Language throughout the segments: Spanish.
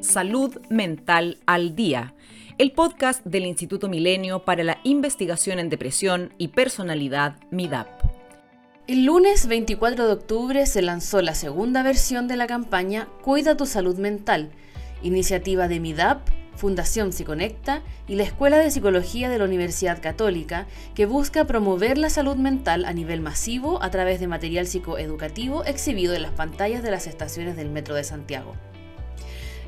Salud Mental al Día, el podcast del Instituto Milenio para la Investigación en Depresión y Personalidad MIDAP. El lunes 24 de octubre se lanzó la segunda versión de la campaña Cuida tu salud mental, iniciativa de MIDAP, Fundación Psiconecta y la Escuela de Psicología de la Universidad Católica, que busca promover la salud mental a nivel masivo a través de material psicoeducativo exhibido en las pantallas de las estaciones del Metro de Santiago.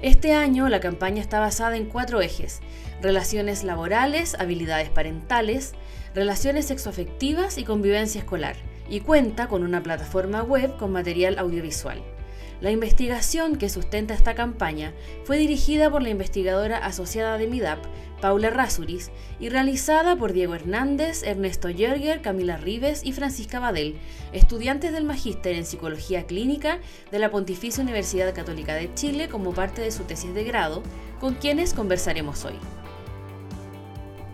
Este año la campaña está basada en cuatro ejes, relaciones laborales, habilidades parentales, relaciones sexoafectivas y convivencia escolar, y cuenta con una plataforma web con material audiovisual. La investigación que sustenta esta campaña fue dirigida por la investigadora asociada de MIDAP, Paula Rasuris, y realizada por Diego Hernández, Ernesto Yerger, Camila Rives y Francisca Badel, estudiantes del Magíster en Psicología Clínica de la Pontificia Universidad Católica de Chile como parte de su tesis de grado, con quienes conversaremos hoy.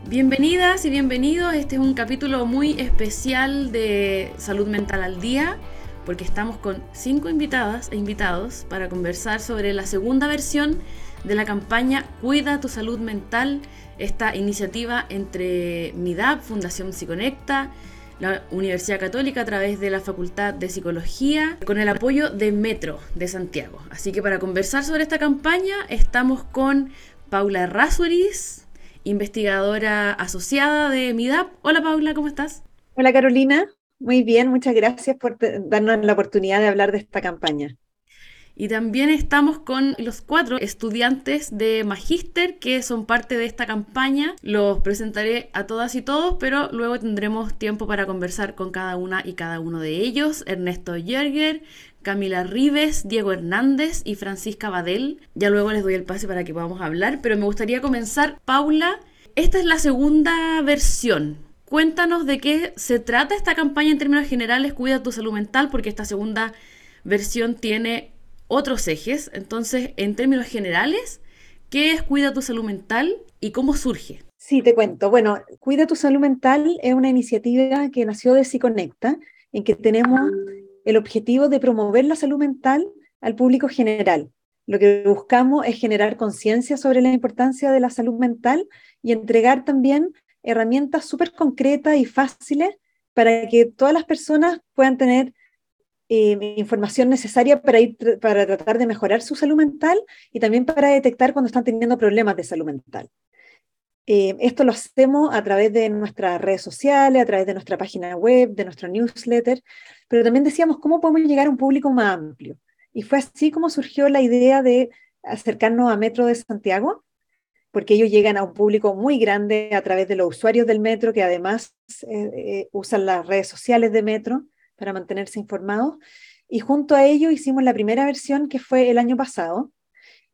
Bienvenidas y bienvenidos, este es un capítulo muy especial de Salud Mental al Día porque estamos con cinco invitadas e invitados para conversar sobre la segunda versión de la campaña Cuida tu salud mental, esta iniciativa entre MIDAP, Fundación Psiconecta, la Universidad Católica a través de la Facultad de Psicología, con el apoyo de Metro de Santiago. Así que para conversar sobre esta campaña estamos con Paula Rasuris, investigadora asociada de MIDAP. Hola Paula, ¿cómo estás? Hola Carolina, muy bien, muchas gracias por darnos la oportunidad de hablar de esta campaña. Y también estamos con los cuatro estudiantes de Magíster que son parte de esta campaña. Los presentaré a todas y todos, pero luego tendremos tiempo para conversar con cada una y cada uno de ellos. Ernesto Yerger, Camila Rives, Diego Hernández y Francisca Badel. Ya luego les doy el pase para que podamos hablar, pero me gustaría comenzar. Paula, esta es la segunda versión Cuéntanos de qué se trata esta campaña en términos generales, Cuida tu salud mental, porque esta segunda versión tiene otros ejes. Entonces, en términos generales, ¿qué es Cuida tu salud mental y cómo surge? Sí, te cuento. Bueno, Cuida tu salud mental es una iniciativa que nació de Psiconecta, en que tenemos el objetivo de promover la salud mental al público general. Lo que buscamos es generar conciencia sobre la importancia de la salud mental y entregar también herramientas súper concretas y fáciles para que todas las personas puedan tener eh, información necesaria para, ir, para tratar de mejorar su salud mental y también para detectar cuando están teniendo problemas de salud mental. Eh, esto lo hacemos a través de nuestras redes sociales, a través de nuestra página web, de nuestro newsletter, pero también decíamos cómo podemos llegar a un público más amplio. Y fue así como surgió la idea de acercarnos a Metro de Santiago porque ellos llegan a un público muy grande a través de los usuarios del metro, que además eh, eh, usan las redes sociales de metro para mantenerse informados. Y junto a ello hicimos la primera versión que fue el año pasado.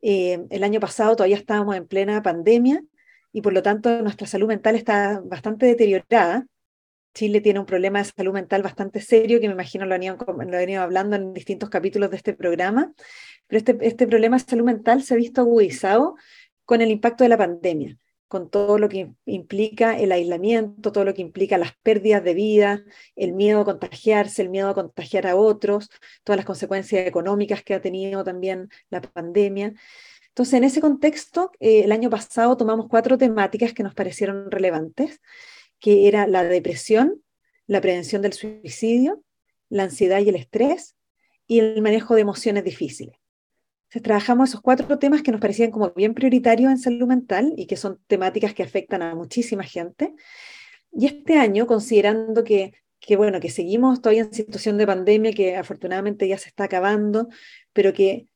Eh, el año pasado todavía estábamos en plena pandemia y por lo tanto nuestra salud mental está bastante deteriorada. Chile tiene un problema de salud mental bastante serio que me imagino lo han ido, lo han ido hablando en distintos capítulos de este programa, pero este, este problema de salud mental se ha visto agudizado con el impacto de la pandemia, con todo lo que implica el aislamiento, todo lo que implica las pérdidas de vida, el miedo a contagiarse, el miedo a contagiar a otros, todas las consecuencias económicas que ha tenido también la pandemia. Entonces, en ese contexto, eh, el año pasado tomamos cuatro temáticas que nos parecieron relevantes, que era la depresión, la prevención del suicidio, la ansiedad y el estrés y el manejo de emociones difíciles trabajamos esos cuatro temas que nos parecían como bien prioritarios en salud mental y que son temáticas que afectan a muchísima gente. Y este año, considerando que, que, bueno, que seguimos todavía en situación de pandemia, que afortunadamente ya se está acabando, pero que,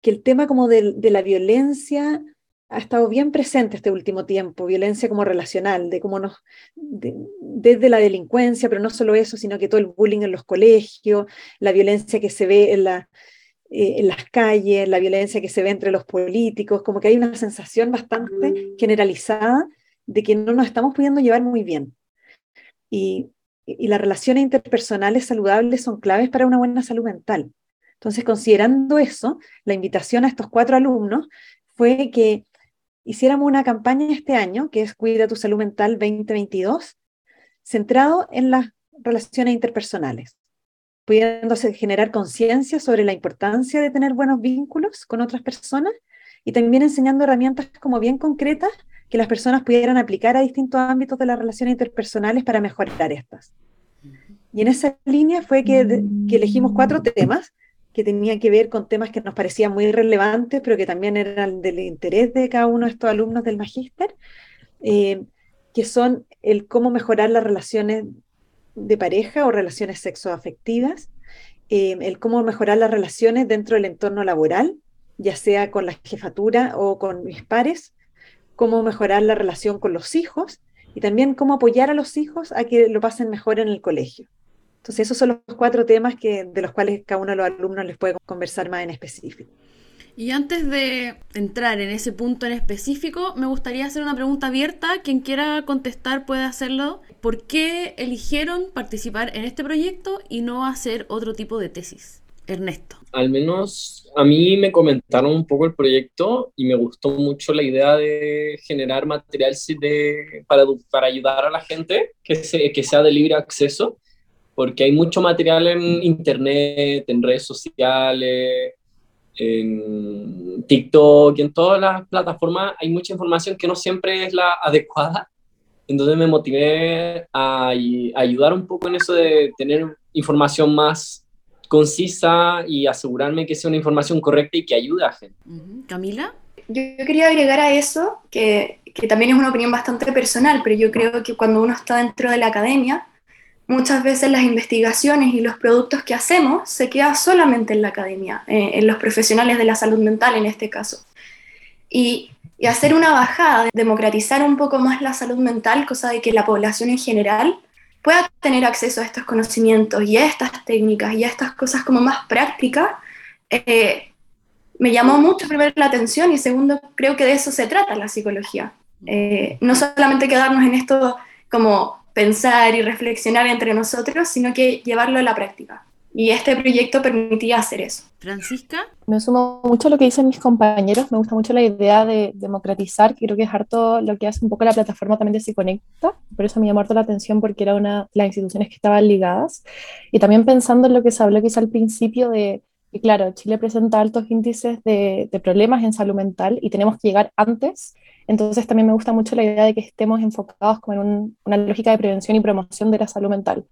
que el tema como de, la violencia ha estado bien presente este último tiempo, violencia como relacional, de cómo desde la delincuencia, pero no solo eso, sino que todo el bullying en los colegios, la violencia que se ve en la, eh, en las calles, la violencia que se ve entre los políticos, como que hay una sensación bastante generalizada de que no nos estamos pudiendo llevar muy bien. Y, y las relaciones interpersonales saludables son claves para una buena salud mental. Entonces, considerando eso, la invitación a estos cuatro alumnos fue que hiciéramos una campaña este año, que es Cuida tu salud mental 2022, centrado en las relaciones interpersonales pudiéndose generar conciencia sobre la importancia de tener buenos vínculos con otras personas y también enseñando herramientas como bien concretas que las personas pudieran aplicar a distintos ámbitos de las relaciones interpersonales para mejorar estas. Y en esa línea fue que, elegimos cuatro temas que tenían que ver con temas que nos parecían muy relevantes, pero que también eran del interés de cada uno de estos alumnos del magíster, eh, que son el cómo mejorar las relaciones de pareja o relaciones sexoafectivas, eh, el cómo mejorar las relaciones dentro del entorno laboral, ya sea con la jefatura o con mis pares, cómo mejorar la relación con los hijos y también cómo apoyar a los hijos a que lo pasen mejor en el colegio. Entonces, esos son los cuatro temas que, de los cuales cada uno de los alumnos les puede conversar más en específico. Y antes de entrar en ese punto en específico, me gustaría hacer una pregunta abierta. Quien quiera contestar puede hacerlo. ¿Por qué eligieron participar en este proyecto y no hacer otro tipo de tesis? Ernesto. Al menos a mí me comentaron un poco el proyecto y me gustó mucho la idea de generar material de, para, para ayudar a la gente que, se, que sea de libre acceso, porque hay mucho material en internet, en redes sociales, en TikTok y en todas las plataformas hay mucha información que no siempre es la adecuada. Entonces me motivé a, ayudar un poco en eso de tener información más concisa y asegurarme que sea una información correcta y que ayude a gente. Camila. Yo, quería agregar a eso, que, que también es una opinión bastante personal, pero yo creo que cuando uno está dentro de la academia, muchas veces las investigaciones y los productos que hacemos se quedan solamente en la academia, eh, en los profesionales de la salud mental en este caso. Y, hacer una bajada, democratizar un poco más la salud mental, cosa de que la población en general pueda tener acceso a estos conocimientos y a estas técnicas y a estas cosas como más prácticas, eh, me llamó mucho primero la atención y segundo, creo que de eso se trata la psicología. Eh, no solamente quedarnos en esto como pensar y reflexionar entre nosotros, sino que llevarlo a la práctica. Y este proyecto permitía hacer eso. Francisca. Me sumo mucho a lo que dicen mis compañeros. Me gusta mucho la idea de democratizar, que creo que es harto lo que hace un poco la plataforma también de Se Conecta. Por eso me llamó harto la atención porque era una de las instituciones que estaban ligadas. Y también pensando en lo que se habló quizá al principio de que, claro, Chile presenta altos índices de, problemas en salud mental y tenemos que llegar antes entonces también me gusta mucho la idea de que estemos enfocados como en una lógica de prevención y promoción de la salud mental,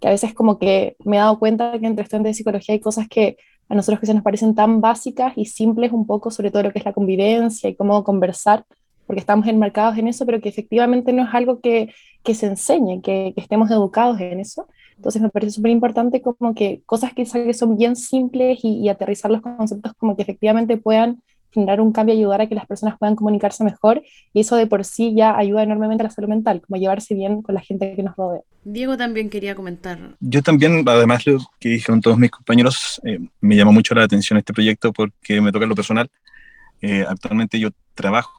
que a veces como que me he dado cuenta que entre estudiantes de psicología hay cosas que a nosotros que se nos parecen tan básicas y simples un poco, sobre todo lo que es la convivencia y cómo conversar, porque estamos enmarcados en eso, pero que efectivamente no es algo que, se enseñe, que, estemos educados en eso. Entonces me parece súper importante como que cosas que son bien simples y, y aterrizar los conceptos como que efectivamente puedan generar un cambio y ayudar a que las personas puedan comunicarse mejor y eso de por sí ya ayuda enormemente a la salud mental, como llevarse bien con la gente que nos rodea. Diego también quería comentar. Yo también, además de lo que dijeron todos mis compañeros, eh, me llamó mucho la atención este proyecto porque me toca lo personal. Eh, actualmente yo trabajo,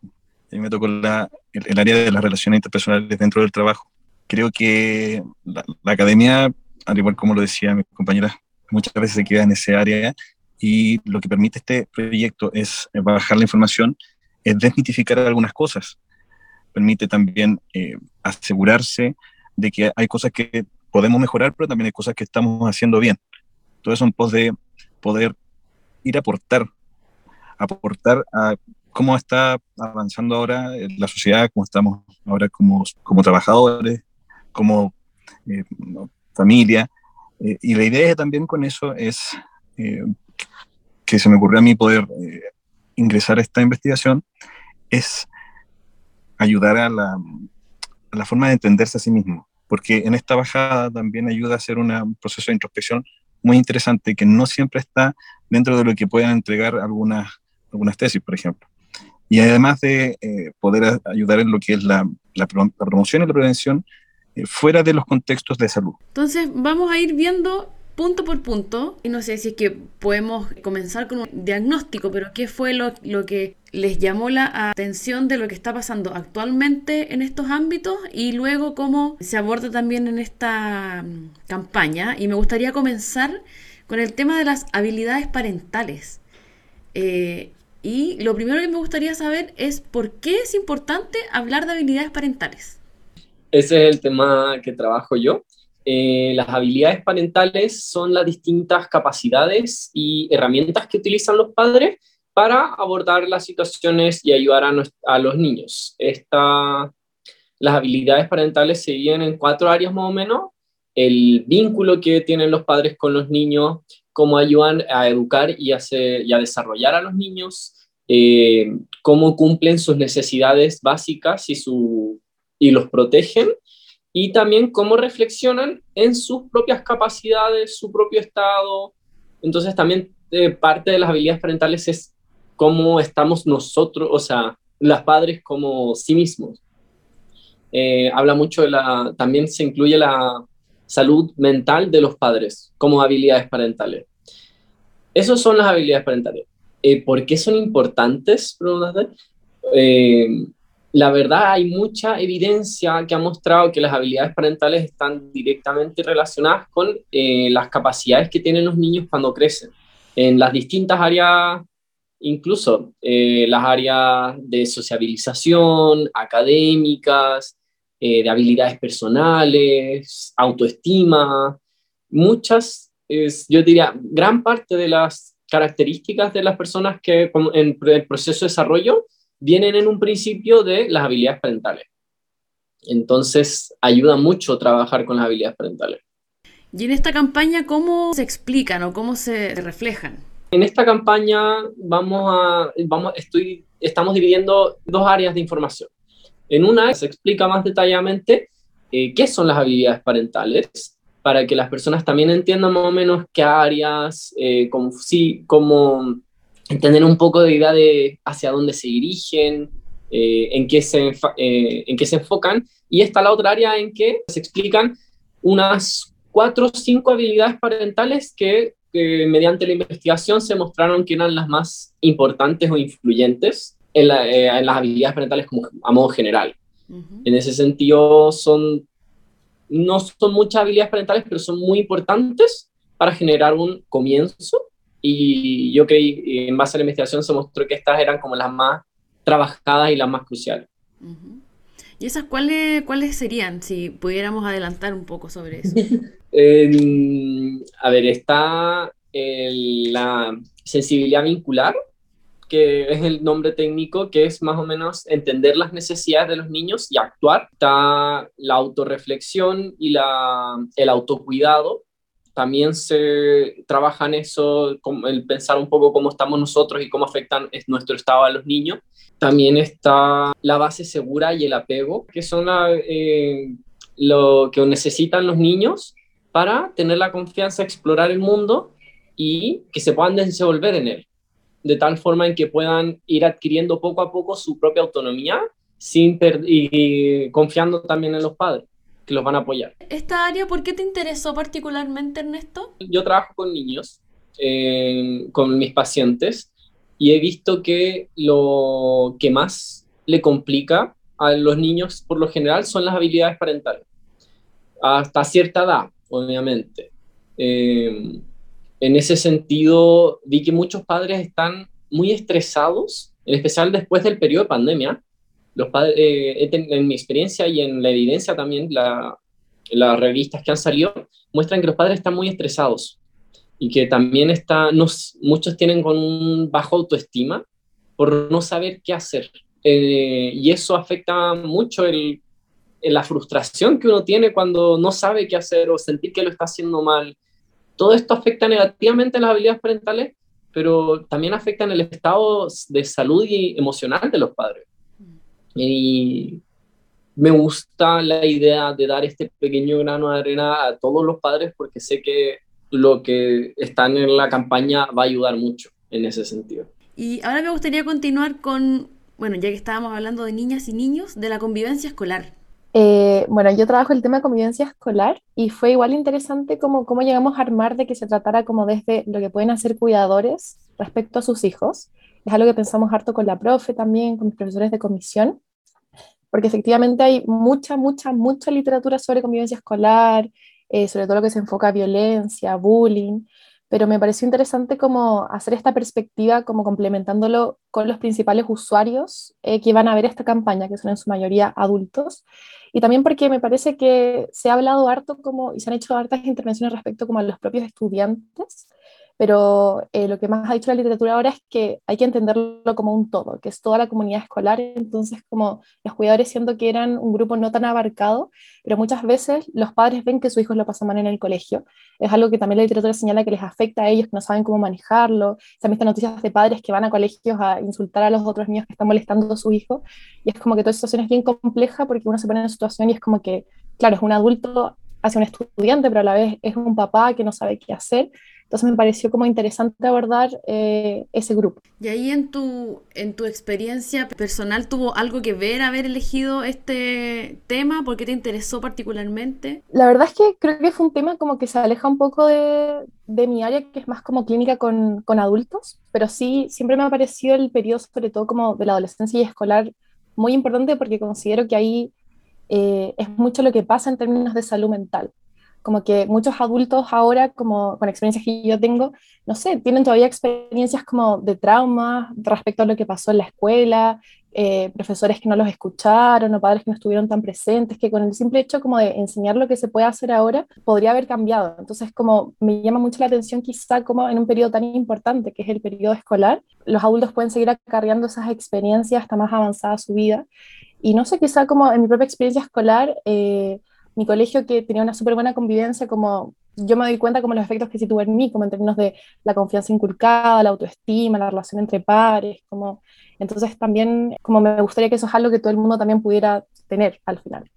y me tocó la, el, área de las relaciones interpersonales dentro del trabajo. Creo que la, la academia, al igual como lo decía mi compañera, muchas veces se queda en ese área y lo que permite este proyecto es eh, bajar la información, es desmitificar algunas cosas. Permite también eh, asegurarse de que hay cosas que podemos mejorar, pero también hay cosas que estamos haciendo bien. Todo eso en pos de poder ir a aportar, aportar a cómo está avanzando ahora la sociedad, cómo estamos ahora como, como trabajadores, como eh, familia. y la idea también con eso es que se me ocurrió a mí poder eh, ingresar a esta investigación es ayudar a la, la, forma de entenderse a sí mismo, porque en esta bajada también ayuda a hacer un proceso de introspección muy interesante que no siempre está dentro de lo que puedan entregar algunas, algunas tesis, por ejemplo. Y además de eh, poder ayudar en lo que es la, la, promoción y la prevención eh, fuera de los contextos de salud. Entonces vamos a ir viendo punto por punto, y no sé si es que podemos comenzar con un diagnóstico, pero ¿qué fue lo, lo, que les llamó la atención de lo que está pasando actualmente en estos ámbitos y luego cómo se aborda también en esta mm, campaña? Y me gustaría comenzar con el tema de las habilidades parentales. Eh, y lo primero que me gustaría saber es por qué es importante hablar de habilidades parentales. Ese es el tema que trabajo yo. Eh, las habilidades parentales son las distintas capacidades y herramientas que utilizan los padres para abordar las situaciones y ayudar a, los niños. Esta, las habilidades parentales se dividen en cuatro áreas más o menos. El vínculo que tienen los padres con los niños, cómo ayudan a educar y a desarrollar a los niños, eh, cómo cumplen sus necesidades básicas y, su, y los protegen, y también cómo reflexionan en sus propias capacidades, su propio estado. Entonces también eh, parte de las habilidades parentales es cómo estamos nosotros, o sea, las padres como sí mismos. Eh, habla mucho de la, también se incluye la salud mental de los padres como habilidades parentales. Esas son las habilidades parentales. Eh, ¿Por qué son importantes? Eh, la verdad hay mucha evidencia que ha mostrado que las habilidades parentales están directamente relacionadas con las capacidades que tienen los niños cuando crecen. En las distintas áreas incluso eh, las áreas de sociabilización, académicas, eh, de habilidades personales, autoestima, muchas, yo diría, gran parte de las características de las personas que en el proceso de desarrollo vienen en un principio de las habilidades parentales. Entonces, ayuda mucho trabajar con las habilidades parentales. Y en esta campaña, ¿cómo se explican o cómo se reflejan? En esta campaña vamos a, vamos, estoy, estamos dividiendo dos áreas de información. En una se explica más detalladamente eh, qué son las habilidades parentales, para que las personas también entiendan más o menos qué áreas, eh, como, sí, como entender un poco de idea de hacia dónde se dirigen, eh, en, qué se, en qué se enfocan. Y está la otra área en que se explican unas cuatro o cinco habilidades parentales que mediante la investigación se mostraron que eran las más importantes o influyentes en, eh, las habilidades parentales como a modo general. En ese sentido, son, no son muchas habilidades parentales, pero son muy importantes para generar un comienzo. Y yo creí, en base a la investigación, se mostró que estas eran como las más trabajadas y las más cruciales. ¿Y esas cuáles, cuáles serían, si pudiéramos adelantar un poco sobre eso? a ver, está la sensibilidad vincular, que es el nombre técnico, que es más o menos entender las necesidades de los niños y actuar. Está la autorreflexión y la, el autocuidado. También se trabaja en eso, el pensar un poco cómo estamos nosotros y cómo afectan nuestro estado a los niños. También está la base segura y el apego, que son eh, lo que necesitan los niños para tener la confianza, explorar el mundo y que se puedan desenvolver en él, de tal forma en que puedan ir adquiriendo poco a poco su propia autonomía sin y confiando también en los padres que los van a apoyar. ¿Esta área por qué te interesó particularmente, Ernesto? Yo trabajo con niños, eh, con mis pacientes, y he visto que lo que más le complica a los niños por lo general son las habilidades parentales, hasta cierta edad, obviamente. Eh, en ese sentido, vi que muchos padres están muy estresados, en especial después del periodo de pandemia. Los padres, eh, en mi experiencia y en la evidencia también, la, las revistas que han salido muestran que los padres están muy estresados y que también está, muchos tienen con un bajo autoestima por no saber qué hacer. Eh, y eso afecta mucho el, la frustración que uno tiene cuando no sabe qué hacer o sentir que lo está haciendo mal todo esto afecta negativamente las habilidades parentales, pero también afecta en el estado de salud y emocional de los padres. Y me gusta la idea de dar este pequeño grano de arena a todos los padres porque sé que lo que están en la campaña va a ayudar mucho en ese sentido. Y ahora me gustaría continuar con, bueno, ya que estábamos hablando de niñas y niños, de la convivencia escolar. Eh, bueno, yo trabajo el tema de convivencia escolar y fue igual interesante como cómo llegamos a armar de que se tratara como desde lo que pueden hacer cuidadores respecto a sus hijos. Es algo que pensamos harto con la profe también, con los profesores de comisión, porque efectivamente hay mucha, mucha, mucha literatura sobre convivencia escolar, eh, sobre todo lo que se enfoca a violencia, bullying, pero me pareció interesante como hacer esta perspectiva como complementándolo con los principales usuarios eh, que van a ver esta campaña, que son en su mayoría adultos, y también porque me parece que se ha hablado harto como, y se han hecho hartas intervenciones respecto como a los propios estudiantes, pero eh, lo que más ha dicho la literatura ahora es que hay que entenderlo como un todo, que es toda la comunidad escolar, entonces como los cuidadores siento que eran un grupo no tan abarcado, pero muchas veces los padres ven que sus hijos lo pasan mal en el colegio, es algo que también la literatura señala que les afecta a ellos, que no saben cómo manejarlo, se han visto noticias de padres que van a colegios a insultar a los otros niños que están molestando a su hijo, y es como que toda situación es bien compleja porque uno se pone en una situación y es como que, claro, es un adulto hacia un estudiante, pero a la vez es un papá que no sabe qué hacer, entonces me pareció como interesante abordar eh, ese grupo. ¿Y ahí en tu, en tu experiencia personal tuvo algo que ver haber elegido este tema? ¿Por qué te interesó particularmente? La verdad es que creo que fue un tema como que se aleja un poco de, de mi área, que es más como clínica con, con, adultos, pero sí, siempre me ha parecido el periodo, sobre todo como de la adolescencia y escolar, muy importante porque considero que ahí eh, es mucho lo que pasa en términos de salud mental como que muchos adultos ahora, como con experiencias que yo tengo, no sé, tienen todavía experiencias como de trauma respecto a lo que pasó en la escuela, eh, profesores que no los escucharon o padres que no estuvieron tan presentes, que con el simple hecho como de enseñar lo que se puede hacer ahora, podría haber cambiado. Entonces, como me llama mucho la atención quizá como en un periodo tan importante que es el periodo escolar, los adultos pueden seguir acarreando esas experiencias hasta más avanzada su vida. Y no sé, quizá como en mi propia experiencia escolar, eh, mi colegio que tenía una súper buena convivencia, como yo me doy cuenta como los efectos que sí tuvo en mí, como en términos de la confianza inculcada, la autoestima, la relación entre pares, como entonces también como me gustaría que eso es algo que todo el mundo también pudiera tener al final.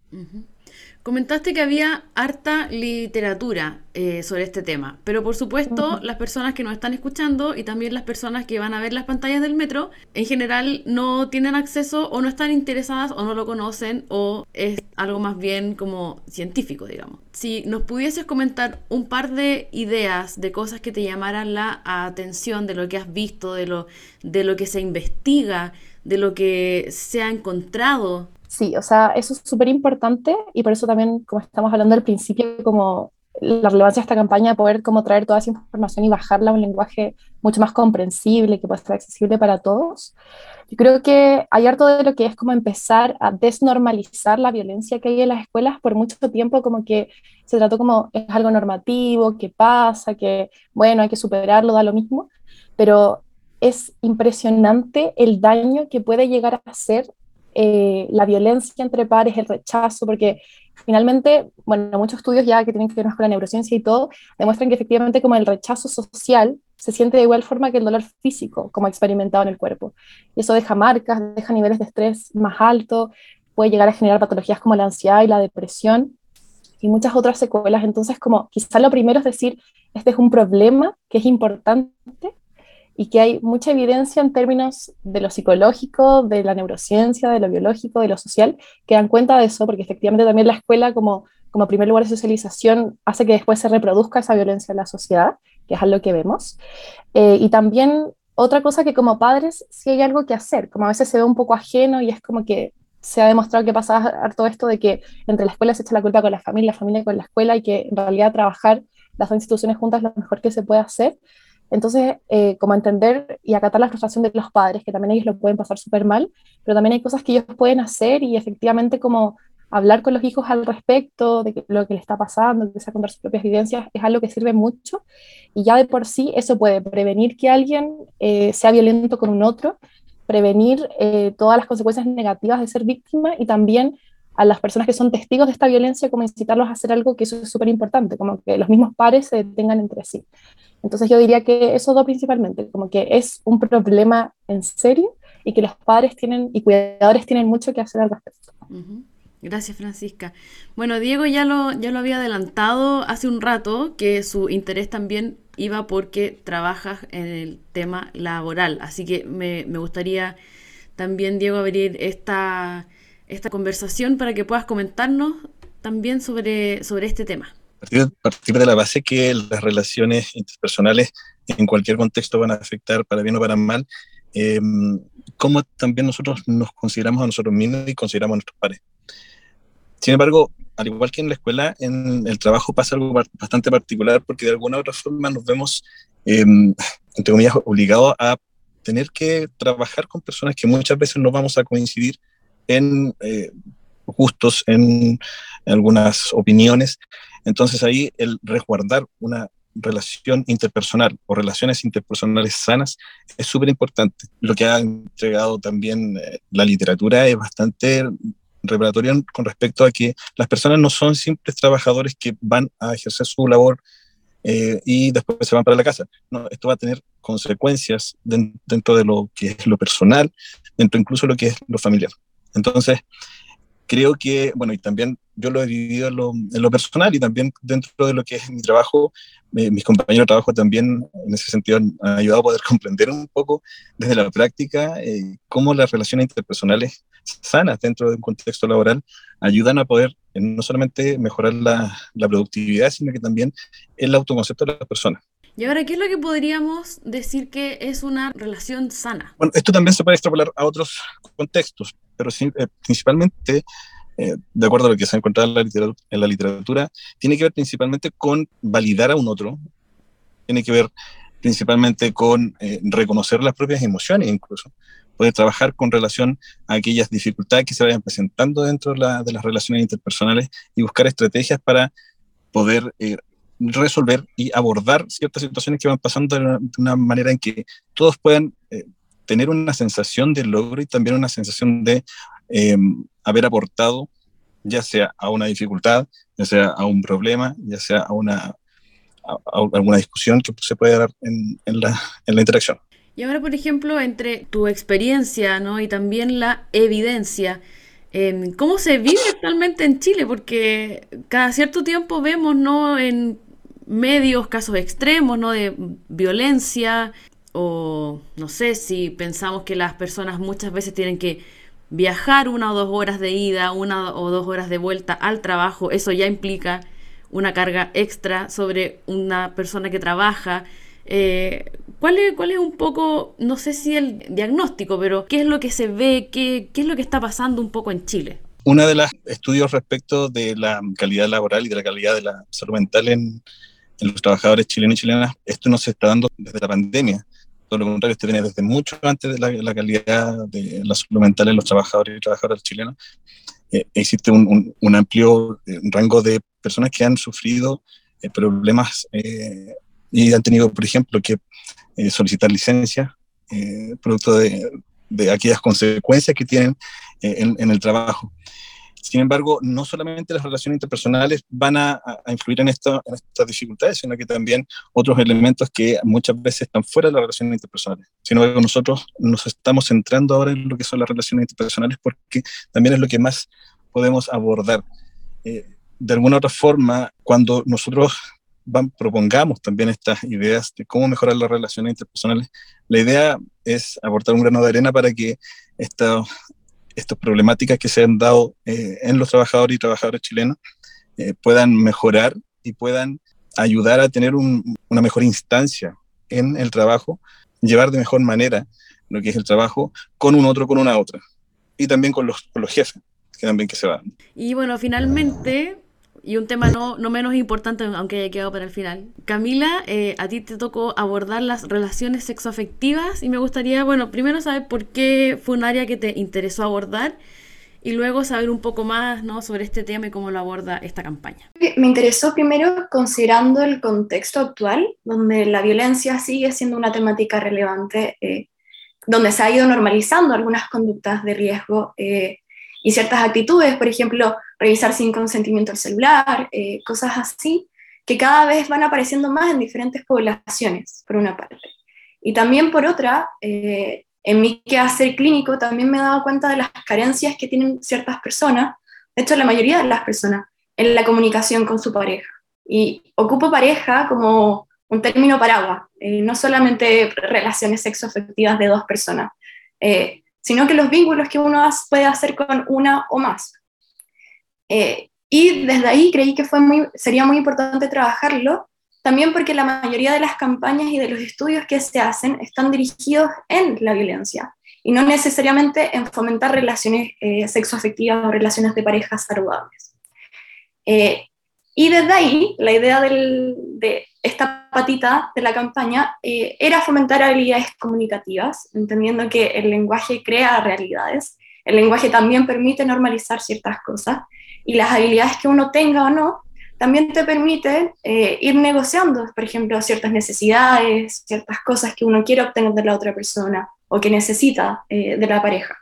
Comentaste que había harta literatura eh, sobre este tema, pero por supuesto las personas que nos están escuchando y también las personas que van a ver las pantallas del metro, en general no tienen acceso o no están interesadas o no lo conocen o es algo más bien como científico, digamos. Si nos pudieses comentar un par de ideas de cosas que te llamaran la atención de lo que has visto, de lo, de lo que se investiga, de lo que se ha encontrado Sí, o sea, eso es súper importante y por eso también, como estamos hablando al principio, como la relevancia de esta campaña, poder como traer toda esa información y bajarla a un lenguaje mucho más comprensible, que pueda ser accesible para todos. Yo creo que hay harto de lo que es como empezar a desnormalizar la violencia que hay en las escuelas por mucho tiempo, como que se trató como es algo normativo, que pasa, que bueno, hay que superarlo, da lo mismo, pero es impresionante el daño que puede llegar a hacer eh, la violencia entre pares, el rechazo, porque finalmente, bueno, muchos estudios ya que tienen que ver más con la neurociencia y todo, demuestran que efectivamente como el rechazo social se siente de igual forma que el dolor físico, como experimentado en el cuerpo. Y eso deja marcas, deja niveles de estrés más altos, puede llegar a generar patologías como la ansiedad y la depresión y muchas otras secuelas. Entonces, como quizá lo primero es decir, este es un problema que es importante y que hay mucha evidencia en términos de lo psicológico, de la neurociencia, de lo biológico, de lo social, que dan cuenta de eso, porque efectivamente también la escuela como, como primer lugar de socialización hace que después se reproduzca esa violencia en la sociedad, que es algo que vemos. Eh, y también otra cosa que como padres sí hay algo que hacer, como a veces se ve un poco ajeno y es como que se ha demostrado que pasa harto esto de que entre la escuela se echa la culpa con la familia, la familia con la escuela y que en realidad trabajar las dos instituciones juntas es lo mejor que se puede hacer. Entonces, eh, como entender y acatar la frustración de los padres, que también ellos lo pueden pasar súper mal, pero también hay cosas que ellos pueden hacer y efectivamente como hablar con los hijos al respecto de lo que les está pasando, que sea contar sus propias vivencias, es algo que sirve mucho. Y ya de por sí eso puede prevenir que alguien eh, sea violento con un otro, prevenir eh, todas las consecuencias negativas de ser víctima y también a las personas que son testigos de esta violencia, como incitarlos a hacer algo que eso es súper importante, como que los mismos pares se detengan entre sí. Entonces yo diría que eso dos principalmente, como que es un problema en serio y que los padres tienen y cuidadores tienen mucho que hacer al respecto. Gracias, Francisca. Bueno, Diego ya lo, ya lo había adelantado hace un rato, que su interés también iba porque trabajas en el tema laboral. Así que me, me gustaría también, Diego, abrir esta, esta conversación para que puedas comentarnos también sobre, sobre este tema partir, de la base que las relaciones interpersonales en cualquier contexto van a afectar para bien o para mal, eh, cómo también nosotros nos consideramos a nosotros mismos y consideramos a nuestros pares. Sin embargo, al igual que en la escuela, en el trabajo pasa algo bastante particular porque de alguna u otra forma nos vemos, eh, entre comillas, obligados a tener que trabajar con personas que muchas veces no vamos a coincidir en eh, gustos, en, algunas opiniones. Entonces ahí el resguardar una relación interpersonal o relaciones interpersonales sanas es súper importante. Lo que ha entregado también eh, la literatura es bastante reparatoria con respecto a que las personas no son simples trabajadores que van a ejercer su labor eh, y después se van para la casa. No, esto va a tener consecuencias dentro de lo que es lo personal, dentro incluso de lo que es lo familiar. Entonces, creo que, bueno, y también yo lo he vivido en lo, personal y también dentro de lo que es mi trabajo, eh, mis compañeros de trabajo también en ese sentido han, ayudado a poder comprender un poco desde la práctica eh, cómo las relaciones interpersonales sanas dentro de un contexto laboral ayudan a poder eh, no solamente mejorar la, la productividad, sino que también el autoconcepto de las personas. Y ahora, ¿qué es lo que podríamos decir que es una relación sana? Bueno, esto también se puede extrapolar a otros contextos, pero eh, principalmente, eh, de acuerdo a lo que se ha encontrado en la, literatura, en la literatura, tiene que ver principalmente con validar a un otro, tiene que ver principalmente con eh, reconocer las propias emociones incluso, poder trabajar con relación a aquellas dificultades que se vayan presentando dentro de, la, de las relaciones interpersonales y buscar estrategias para poder resolver y abordar ciertas situaciones que van pasando de una, manera en que todos puedan eh, tener una sensación de logro y también una sensación de em, haber aportado, ya sea a una dificultad, ya sea a un problema, ya sea a, una, alguna discusión que se puede dar en, la, en la interacción. Y ahora, por ejemplo, entre tu experiencia ¿no? y también la evidencia, em, ¿Cómo se vive actualmente en Chile? Porque cada cierto tiempo vemos ¿no? Medios, casos extremos, ¿no? De violencia o no sé si pensamos que las personas muchas veces tienen que viajar una o dos horas de ida, una o dos horas de vuelta al trabajo, eso ya implica una carga extra sobre una persona que trabaja. Eh, ¿cuál, es, ¿Cuál es un poco, no sé si el diagnóstico, pero qué es lo que se ve, qué, qué es lo que está pasando un poco en Chile? Uno de los estudios respecto de la calidad laboral y de la calidad de la salud mental en, en los trabajadores chilenos y chilenas, esto no se está dando desde la pandemia. Todo lo contrario, esto viene desde mucho antes de la, calidad de la salud mental en los trabajadores y trabajadoras chilenos. Eh, existe un, un, amplio eh, rango de personas que han sufrido eh, problemas y han tenido, por ejemplo, que solicitar licencia producto de, de, aquellas consecuencias que tienen en, en, el trabajo. Sin embargo, no solamente las relaciones interpersonales van a, influir en, estas dificultades, sino que también otros elementos que muchas veces están fuera de las relaciones interpersonales. Sin embargo, nosotros nos estamos centrando ahora en lo que son las relaciones interpersonales porque también es lo que más podemos abordar. Eh, de alguna otra forma, cuando nosotros van, propongamos también estas ideas de cómo mejorar las relaciones interpersonales, la idea es aportar un grano de arena para que esta, estas problemáticas que se han dado eh, en los trabajadores y trabajadoras chilenos eh, puedan mejorar y puedan ayudar a tener una mejor instancia en el trabajo, llevar de mejor manera lo que es el trabajo con un otro, con una otra, y también con los, con los jefes, que también que se van. Y bueno, finalmente, y un tema no, no, menos importante, aunque haya quedado para el final. Camila, eh, a ti te tocó abordar las relaciones sexoafectivas y me gustaría, bueno, primero saber por qué fue un área que te interesó abordar y luego saber un poco más ¿no? sobre este tema y cómo lo aborda esta campaña. Me interesó primero considerando el contexto actual, donde la violencia sigue siendo una temática relevante, eh, donde se ha ido normalizando algunas conductas de riesgo. Eh, y ciertas actitudes, por ejemplo, revisar sin consentimiento el celular, eh, cosas así, que cada vez van apareciendo más en diferentes poblaciones, por una parte. Y también por otra, eh, en mi quehacer clínico también me he dado cuenta de las carencias que tienen ciertas personas, de hecho la mayoría de las personas, en la comunicación con su pareja. Y ocupo pareja como un término paraguas, eh, no solamente relaciones sexoafectivas de dos personas. Eh, sino que los vínculos que uno puede hacer con una o más. Eh, y desde ahí creí que fue muy, sería muy importante trabajarlo, también porque la mayoría de las campañas y de los estudios que se hacen están dirigidos en la violencia y no necesariamente en fomentar relaciones eh, sexoafectivas o relaciones de pareja saludables. Eh, y desde ahí, la idea de esta patita de la campaña eh, era fomentar habilidades comunicativas, entendiendo que el lenguaje crea realidades, el lenguaje también permite normalizar ciertas cosas, y las habilidades que uno tenga o no también te permite eh, ir negociando, por ejemplo, ciertas necesidades, ciertas cosas que uno quiere obtener de la otra persona o que necesita eh, de la pareja.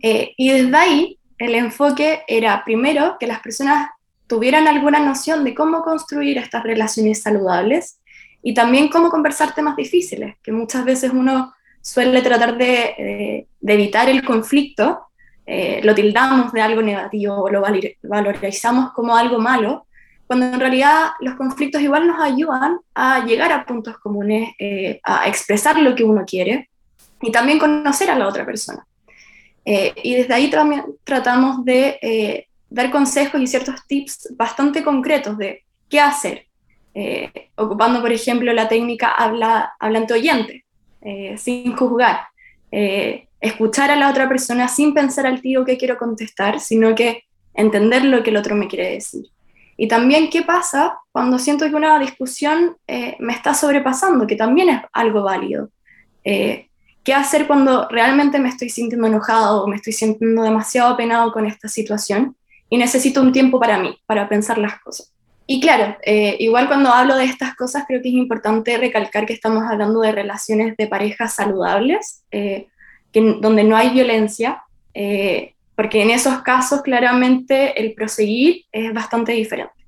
Eh, y desde ahí, el enfoque era primero que las personas tuvieran alguna noción de cómo construir estas relaciones saludables y también cómo conversar temas difíciles, que muchas veces uno suele tratar de, de evitar el conflicto eh, lo tildamos de algo negativo o lo valorizamos como algo malo, cuando en realidad los conflictos igual nos ayudan a llegar a puntos comunes, eh, a expresar lo que uno quiere y también conocer a la otra persona. Eh, y desde ahí también tratamos de dar consejos y ciertos tips bastante concretos de qué hacer, ocupando, por ejemplo, la técnica habla, hablante oyente, sin juzgar escuchar a la otra persona sin pensar al tío que quiero contestar, sino que entender lo que el otro me quiere decir. Y también qué pasa cuando siento que una discusión eh, me está sobrepasando, que también es algo válido. Eh, ¿Qué hacer cuando realmente me estoy sintiendo enojado o me estoy sintiendo demasiado apenado con esta situación y necesito un tiempo para mí, para pensar las cosas? Y claro, eh, igual cuando hablo de estas cosas creo que es importante recalcar que estamos hablando de relaciones de parejas saludables, donde no hay violencia, eh, porque en esos casos claramente el proseguir es bastante diferente.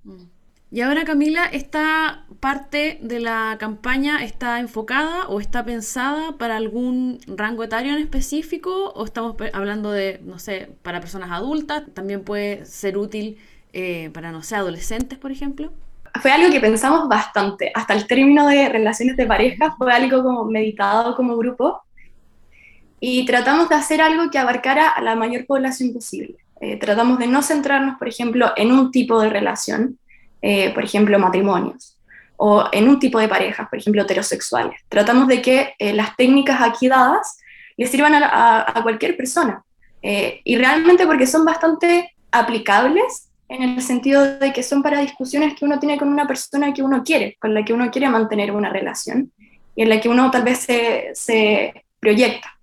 Y ahora Camila, ¿esta parte de la campaña está enfocada o está pensada para algún rango etario en específico o estamos hablando de, no sé, para personas adultas? ¿También puede ser útil eh, para, no sé, adolescentes, por ejemplo? Fue algo que pensamos bastante. Hasta el término de relaciones de pareja fue algo como meditado como grupo y tratamos de hacer algo que abarcara a la mayor población posible. Eh, tratamos de no centrarnos, por ejemplo, en un tipo de relación, eh, por ejemplo, matrimonios, o en un tipo de parejas, por ejemplo, heterosexuales. Tratamos de que eh, las técnicas aquí dadas le sirvan a, cualquier persona. y realmente porque son bastante aplicables en el sentido de que son para discusiones que uno tiene con una persona que uno quiere, con la que uno quiere mantener una relación y en la que uno tal vez se proyecta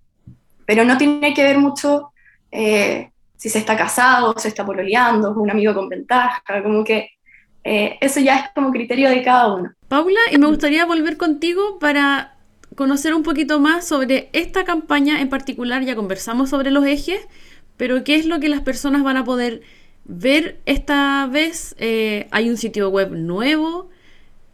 pero no tiene que ver mucho eh, si se está casado, se está pololeando, un amigo con ventaja, como que eh, eso ya es como criterio de cada uno. Paula, y me gustaría volver contigo para conocer un poquito más sobre esta campaña en particular, ya conversamos sobre los ejes, pero ¿qué es lo que las personas van a poder ver esta vez? Eh, ¿Hay un sitio web nuevo?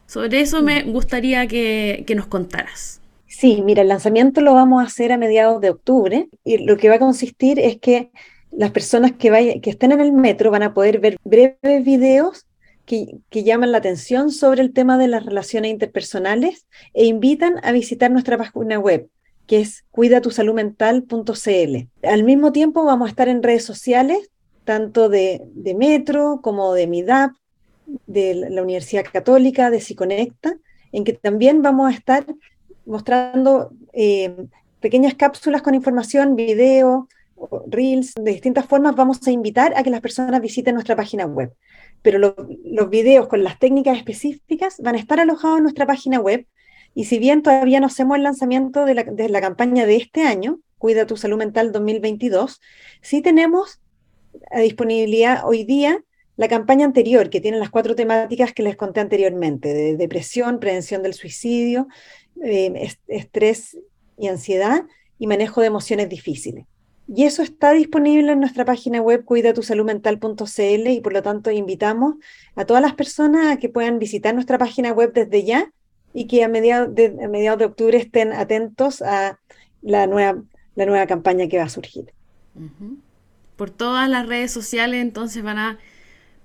Sobre eso me gustaría que nos contaras. Sí, mira, el lanzamiento lo vamos a hacer a mediados de octubre y lo que va a consistir es que las personas que, que estén en el metro van a poder ver breves videos que, llaman la atención sobre el tema de las relaciones interpersonales e invitan a visitar nuestra página web, que es cuidatusaludmental.cl. Al mismo tiempo vamos a estar en redes sociales, tanto de, de Metro como de MIDAP, de la Universidad Católica, de Siconecta, en que también vamos a estar mostrando eh, pequeñas cápsulas con información, video, reels, de distintas formas, vamos a invitar a que las personas visiten nuestra página web. Pero los videos con las técnicas específicas van a estar alojados en nuestra página web. Y si bien todavía no hacemos el lanzamiento de la, de la campaña de este año, Cuida tu Salud Mental 2022, sí tenemos a disponibilidad hoy día la campaña anterior, que tiene las cuatro temáticas que les conté anteriormente, de depresión, prevención del suicidio, estrés y ansiedad y manejo de emociones difíciles. Y eso está disponible en nuestra página web cuidatusaludmental.cl y por lo tanto invitamos a todas las personas a que puedan visitar nuestra página web desde ya y que a mediados de, mediados de octubre estén atentos a la nueva, la nueva campaña que va a surgir. Por todas las redes sociales entonces van a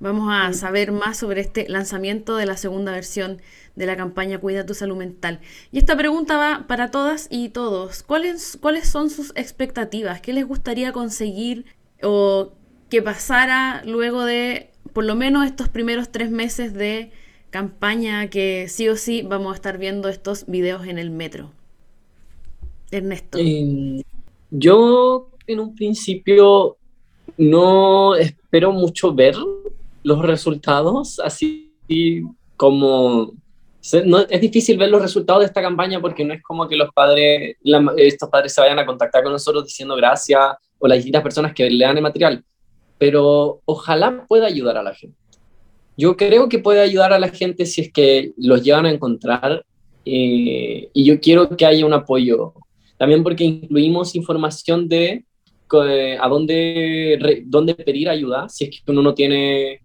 Vamos a saber más sobre este lanzamiento de la segunda versión de la campaña Cuida tu salud mental. Y esta pregunta va para todas y todos. ¿Cuáles, cuáles son sus expectativas? ¿Qué les gustaría conseguir o que pasara luego de por lo menos estos primeros tres meses de campaña que sí o sí vamos a estar viendo estos videos en el metro? Ernesto. Eh, yo en un principio no espero mucho ver los resultados, así como... No, es difícil ver los resultados de esta campaña porque no es como que los padres, estos padres se vayan a contactar con nosotros diciendo gracias o las distintas personas que le dan el material, pero ojalá pueda ayudar a la gente. yo creo que puede ayudar a la gente si es que los llevan a encontrar eh, y yo quiero que haya un apoyo. También porque incluimos información de eh, a dónde, dónde pedir ayuda, si es que uno no tiene,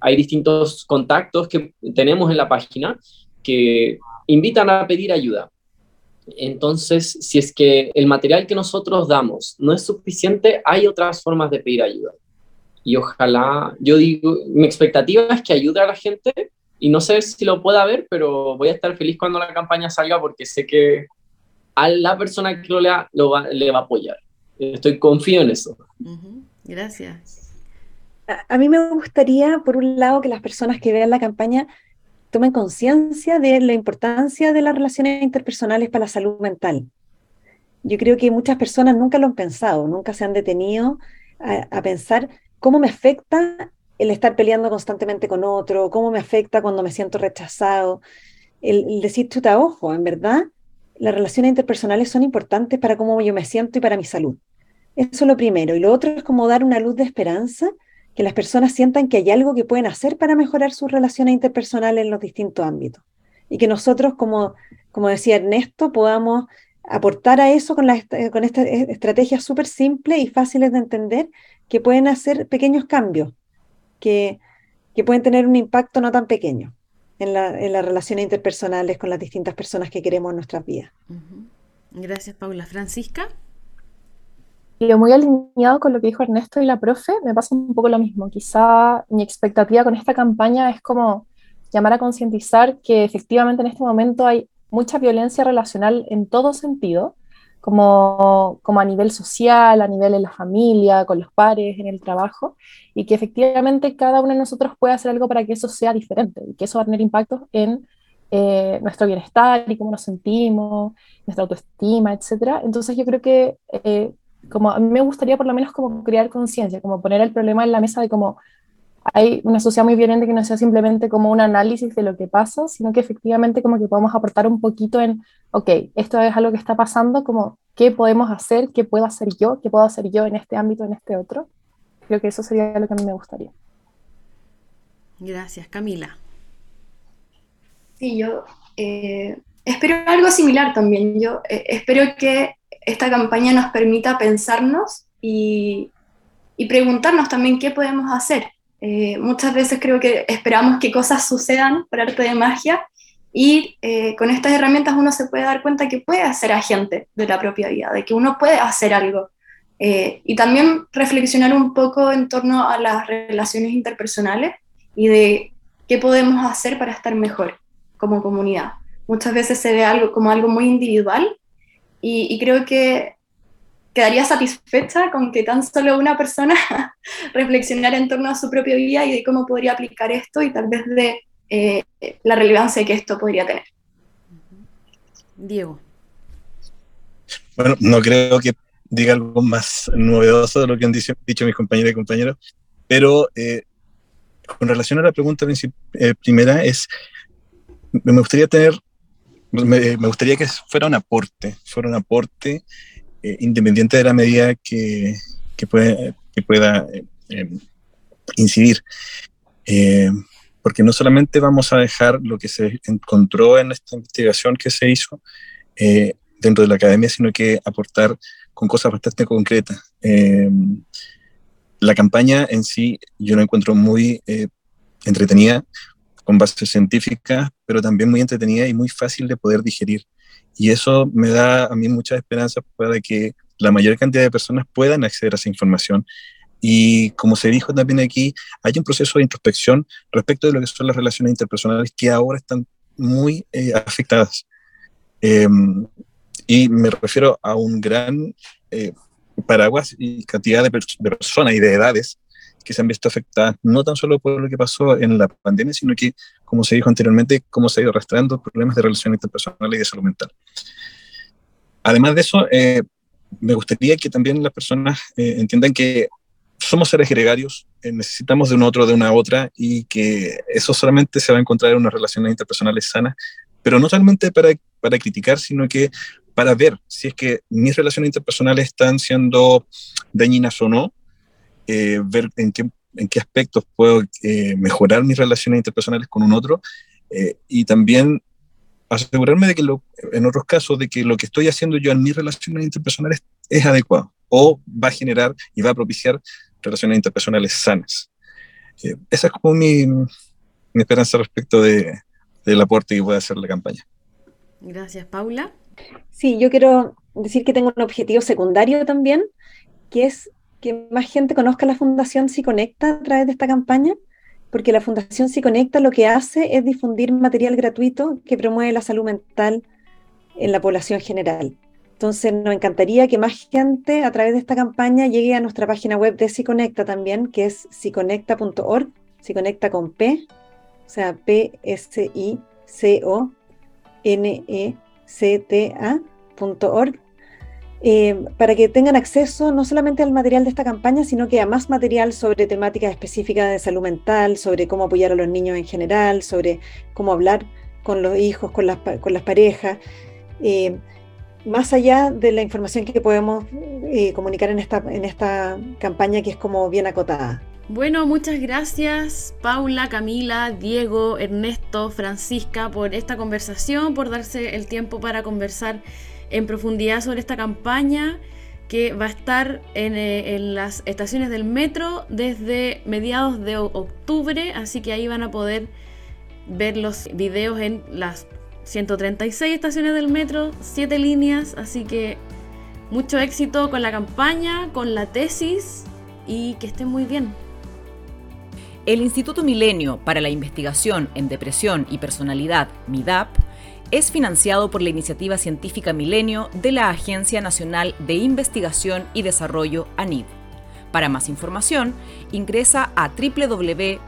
hay distintos contactos que tenemos en la página que invitan a pedir ayuda. Entonces, si es que el material que nosotros damos no es suficiente, hay otras formas de pedir ayuda. Y ojalá, yo digo, mi expectativa es que ayude a la gente y no sé si lo pueda ver, pero voy a estar feliz cuando la campaña salga porque sé que a la persona que lo lea lo le va a apoyar. Estoy confío en eso. Gracias. A, mí me gustaría, por un lado, que las personas que vean la campaña tomen conciencia de la importancia de las relaciones interpersonales para la salud mental. Yo creo que muchas personas nunca lo han pensado, nunca se han detenido a, pensar cómo me afecta el estar peleando constantemente con otro, cómo me afecta cuando me siento rechazado. El, decir, chuta, ojo, en verdad, las relaciones interpersonales son importantes para cómo yo me siento y para mi salud. Eso es lo primero. Y lo otro es como dar una luz de esperanza que las personas sientan que hay algo que pueden hacer para mejorar sus relaciones interpersonales en los distintos ámbitos. Y que nosotros, como, como decía Ernesto, podamos aportar a eso con, la, con estas estrategias súper simples y fáciles de entender que pueden hacer pequeños cambios, que, que pueden tener un impacto no tan pequeño en, la, en, las relaciones interpersonales con las distintas personas que queremos en nuestras vidas. Gracias, Paula. Francisca. Y muy alineado con lo que dijo Ernesto y la profe, me pasa un poco lo mismo. Quizá mi expectativa con esta campaña es como llamar a concientizar que efectivamente en este momento hay mucha violencia relacional en todo sentido, como, como a nivel social, a nivel en la familia, con los pares, en el trabajo, y que efectivamente cada uno de nosotros puede hacer algo para que eso sea diferente y que eso va a tener impactos en eh, nuestro bienestar y cómo nos sentimos, nuestra autoestima, etc. Entonces yo creo que eh, como a mí me gustaría por lo menos como crear conciencia, como poner el problema en la mesa de como hay una sociedad muy violenta que no sea simplemente como un análisis de lo que pasa, sino que efectivamente como que podemos aportar un poquito en, ok, esto es algo que está pasando, como qué podemos hacer, qué puedo hacer yo, qué puedo hacer yo en este ámbito, en este otro. Creo que eso sería lo que a mí me gustaría. Gracias, Camila. Sí, yo eh, espero algo similar también. Yo eh, espero que esta campaña nos permita pensarnos y, preguntarnos también qué podemos hacer. Eh, muchas veces creo que esperamos que cosas sucedan por arte de magia y eh, con estas herramientas uno se puede dar cuenta que puede ser agente de la propia vida, de que uno puede hacer algo. Eh, y también reflexionar un poco en torno a las relaciones interpersonales y de qué podemos hacer para estar mejor como comunidad. Muchas veces se ve algo como algo muy individual y, creo que quedaría satisfecha con que tan solo una persona reflexionara en torno a su propia vida y de cómo podría aplicar esto y tal vez de eh, la relevancia que esto podría tener. Diego. Bueno, no creo que diga algo más novedoso de lo que han dicho, mis compañeros y compañeros, pero eh, con relación a la pregunta eh, primera es, me gustaría tener me, gustaría que fuera un aporte, fuera un aporte eh, independiente de la medida que, que, pueda eh, em, incidir. Eh, porque no solamente vamos a dejar lo que se encontró en esta investigación que se hizo dentro de la academia, sino que aportar con cosas bastante concretas. La campaña en sí yo la encuentro muy entretenida, con bases científicas, pero también muy entretenida y muy fácil de poder digerir. Y eso me da a mí mucha esperanza para que la mayor cantidad de personas puedan acceder a esa información. Y como se dijo también aquí, hay un proceso de introspección respecto de lo que son las relaciones interpersonales que ahora están muy eh, afectadas. Em, y me refiero a un gran eh, paraguas y cantidad de, personas y de edades que se han visto afectadas no tan solo por lo que pasó en la pandemia, sino que, como se dijo anteriormente, cómo se ha ido arrastrando problemas de relaciones interpersonales y de salud mental. Además de eso, eh, me gustaría que también las personas eh, entiendan que somos seres gregarios, eh, necesitamos de un otro, de una otra, y que eso solamente se va a encontrar en unas relaciones interpersonales sanas, pero no solamente para, para criticar, sino que para ver si es que mis relaciones interpersonales están siendo dañinas o no, eh, ver en qué, en qué aspectos puedo eh, mejorar mis relaciones interpersonales con un otro eh, y también asegurarme de que lo, en otros casos de que lo que estoy haciendo yo en mis relaciones interpersonales es adecuado o va a generar y va a propiciar relaciones interpersonales sanas. Eh, esa es como mi, mi esperanza respecto de, del aporte que puede hacer la campaña. Gracias, Paula. Sí, yo quiero decir que tengo un objetivo secundario también, que es que más gente conozca la Fundación Psiconecta a través de esta campaña, porque la Fundación Psiconecta lo que hace es difundir material gratuito que promueve la salud mental en la población general. Entonces, nos encantaría que más gente a través de esta campaña llegue a nuestra página web de Psiconecta también, que es psiconecta.org, Psiconecta con P, o sea, P-S-I-C-O-N-E-C-T-A.org, eh, para que tengan acceso no solamente al material de esta campaña, sino que a más material sobre temáticas específicas de salud mental, sobre cómo apoyar a los niños en general, sobre cómo hablar con los hijos, con las, con las parejas. Eh, más allá de la información que podemos eh, comunicar en esta, en esta campaña que es como bien acotada. Bueno, muchas gracias Paula, Camila, Diego, Ernesto, Francisca por esta conversación, por darse el tiempo para conversar en profundidad sobre esta campaña que va a estar en, eh, las estaciones del metro desde mediados de octubre, así que ahí van a poder ver los videos en las 136 estaciones del metro, 7 líneas, así que mucho éxito con la campaña, con la tesis y que estén muy bien. El Instituto Milenio para la Investigación en Depresión y Personalidad, MIDAP, es financiado por la iniciativa científica Milenio de la Agencia Nacional de Investigación y Desarrollo, ANID. Para más información, ingresa a www.midap.org.